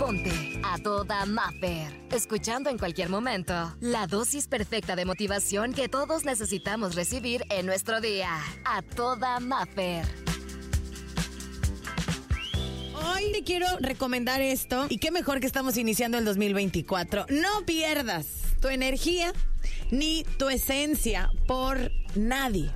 ponte a toda Maffer. Escuchando en cualquier momento la dosis perfecta de motivación que todos necesitamos recibir en nuestro día. A toda Maffer. Hoy te quiero recomendar esto y qué mejor que estamos iniciando el 2024. No pierdas tu energía ni tu esencia por nadie.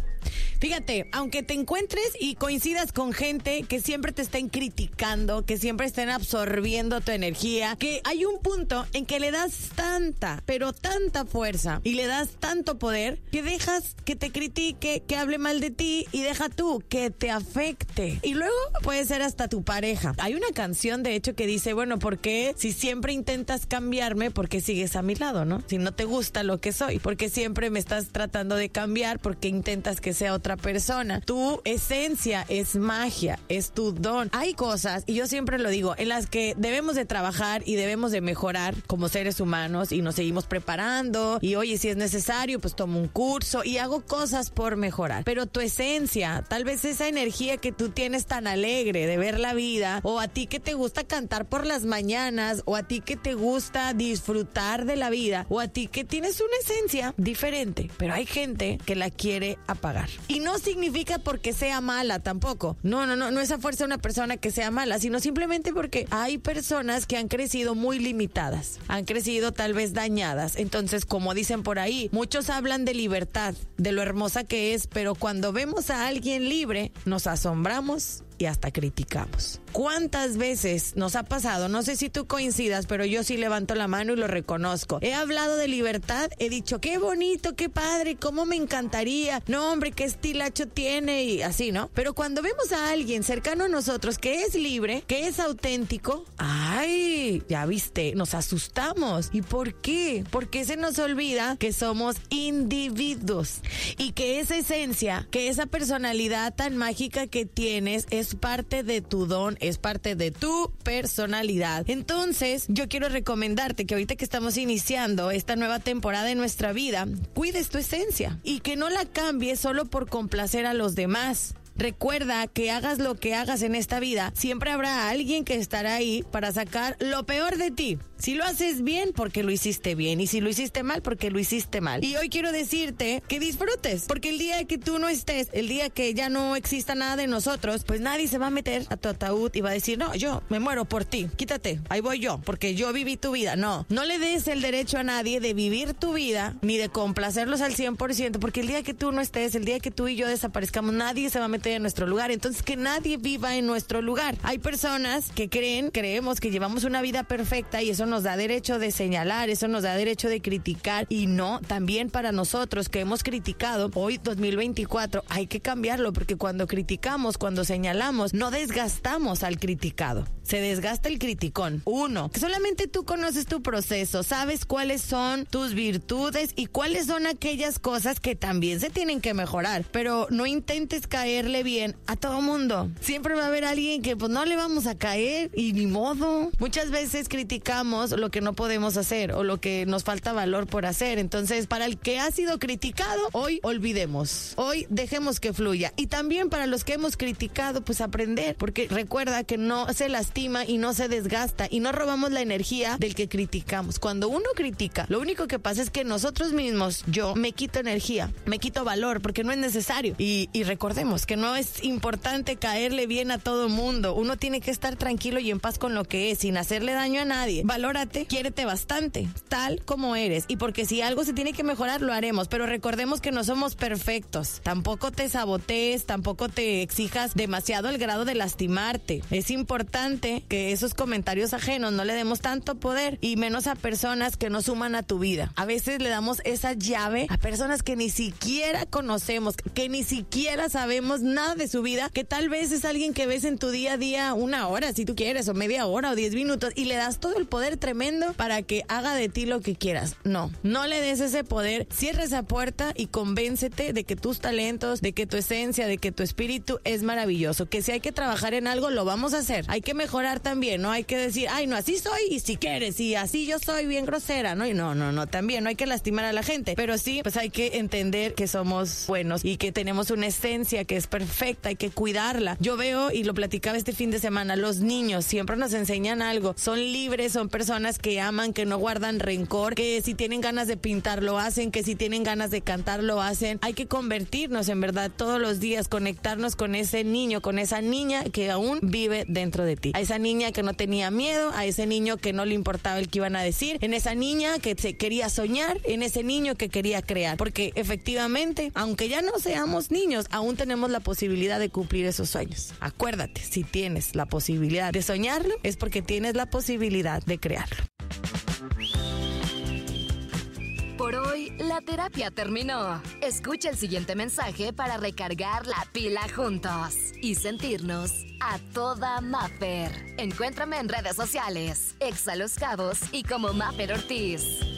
Fíjate, aunque te encuentres y coincidas con gente que siempre te estén criticando, que siempre estén absorbiendo tu energía, que hay un punto en que le das tanta, pero tanta fuerza y le das tanto poder que dejas que te critique, que hable mal de ti y deja tú que te afecte. Y luego puede ser hasta tu pareja. Hay una canción, de hecho, que dice, bueno, ¿por qué si siempre intentas cambiarme, por qué sigues a mi lado, no? Si no te gusta lo que soy, porque siempre me estás tratando de cambiar, porque intentas que sea otra persona. Tu esencia es magia, es tu don. Hay cosas, y yo siempre lo digo, en las que debemos de trabajar y debemos de mejorar como seres humanos y nos seguimos preparando. Y oye, si es necesario, pues tomo un curso y hago cosas por mejorar. Pero tu esencia, tal vez esa energía que tú tienes tan alegre de ver la vida, o a ti que te gusta cantar por las mañanas, o a ti que te gusta disfrutar de la vida, o a ti que tienes una esencia diferente. Pero hay gente que la quiere apagar. No significa porque sea mala tampoco. No, no, no, no es a fuerza una persona que sea mala, sino simplemente porque hay personas que han crecido muy limitadas, han crecido tal vez dañadas. Entonces, como dicen por ahí, muchos hablan de libertad, de lo hermosa que es, pero cuando vemos a alguien libre, nos asombramos y hasta criticamos. ¿Cuántas veces nos ha pasado? No sé si tú coincidas, pero yo sí levanto la mano y lo reconozco. He hablado de libertad, he dicho, qué bonito, qué padre, cómo me encantaría. No, hombre, qué estilacho tiene y así, ¿no? Pero cuando vemos a alguien cercano a nosotros que es libre, que es auténtico, ay, ya viste, nos asustamos. ¿Y por qué? Porque se nos olvida que somos individuos y que esa esencia, que esa personalidad tan mágica que tienes es es parte de tu don, es parte de tu personalidad. Entonces, yo quiero recomendarte que ahorita que estamos iniciando esta nueva temporada de nuestra vida, cuides tu esencia y que no la cambies solo por complacer a los demás. Recuerda que hagas lo que hagas en esta vida, siempre habrá alguien que estará ahí para sacar lo peor de ti. Si lo haces bien, porque lo hiciste bien. Y si lo hiciste mal, porque lo hiciste mal. Y hoy quiero decirte que disfrutes. Porque el día que tú no estés, el día que ya no exista nada de nosotros, pues nadie se va a meter a tu ataúd y va a decir, no, yo me muero por ti. Quítate, ahí voy yo, porque yo viví tu vida. No, no le des el derecho a nadie de vivir tu vida ni de complacerlos al 100%, porque el día que tú no estés, el día que tú y yo desaparezcamos, nadie se va a meter en nuestro lugar. Entonces, que nadie viva en nuestro lugar. Hay personas que creen, creemos que llevamos una vida perfecta y eso nos da derecho de señalar, eso nos da derecho de criticar y no, también para nosotros que hemos criticado hoy 2024 hay que cambiarlo porque cuando criticamos, cuando señalamos, no desgastamos al criticado, se desgasta el criticón. Uno, solamente tú conoces tu proceso, sabes cuáles son tus virtudes y cuáles son aquellas cosas que también se tienen que mejorar, pero no intentes caerle bien a todo mundo. Siempre va a haber alguien que pues no le vamos a caer y ni modo. Muchas veces criticamos lo que no podemos hacer o lo que nos falta valor por hacer. Entonces, para el que ha sido criticado, hoy olvidemos. Hoy dejemos que fluya. Y también para los que hemos criticado, pues aprender. Porque recuerda que no se lastima y no se desgasta y no robamos la energía del que criticamos. Cuando uno critica, lo único que pasa es que nosotros mismos, yo, me quito energía, me quito valor porque no es necesario. Y, y recordemos que no es importante caerle bien a todo mundo. Uno tiene que estar tranquilo y en paz con lo que es, sin hacerle daño a nadie. Valórate quiérete bastante, tal como eres. Y porque si algo se tiene que mejorar, lo haremos. Pero recordemos que no somos perfectos. Tampoco te sabotees, tampoco te exijas demasiado el grado de lastimarte. Es importante que esos comentarios ajenos no le demos tanto poder y menos a personas que no suman a tu vida. A veces le damos esa llave a personas que ni siquiera conocemos, que ni siquiera sabemos nada de su vida, que tal vez es alguien que ves en tu día a día una hora, si tú quieres, o media hora o diez minutos, y le das todo el poder tremendo para que haga de ti lo que quieras. No, no le des ese poder. Cierra esa puerta y convéncete de que tus talentos, de que tu esencia, de que tu espíritu es maravilloso. Que si hay que trabajar en algo, lo vamos a hacer. Hay que mejorar también, no hay que decir, ay, no, así soy y si quieres, y así yo soy bien grosera, ¿no? Y no, no, no, también no hay que lastimar a la gente. Pero sí, pues hay que entender que somos buenos y que tenemos una esencia que es perfecta hay que cuidarla. Yo veo, y lo platicaba este fin de semana, los niños siempre nos enseñan algo. Son libres, son personas que aman, que no guardan rencor, que si tienen ganas de pintar lo hacen, que si tienen ganas de cantar lo hacen. Hay que convertirnos en verdad todos los días, conectarnos con ese niño, con esa niña que aún vive dentro de ti. A esa niña que no tenía miedo, a ese niño que no le importaba el que iban a decir, en esa niña que se quería soñar, en ese niño que quería crear. Porque efectivamente, aunque ya no seamos niños, aún tenemos la posibilidad de cumplir esos sueños. Acuérdate, si tienes la posibilidad de soñarlo, es porque tienes la posibilidad de crearlo. Por hoy, la terapia terminó. Escucha el siguiente mensaje para recargar la pila juntos y sentirnos a toda Mapper. Encuéntrame en redes sociales, Exa Los Cabos y como Mapper Ortiz.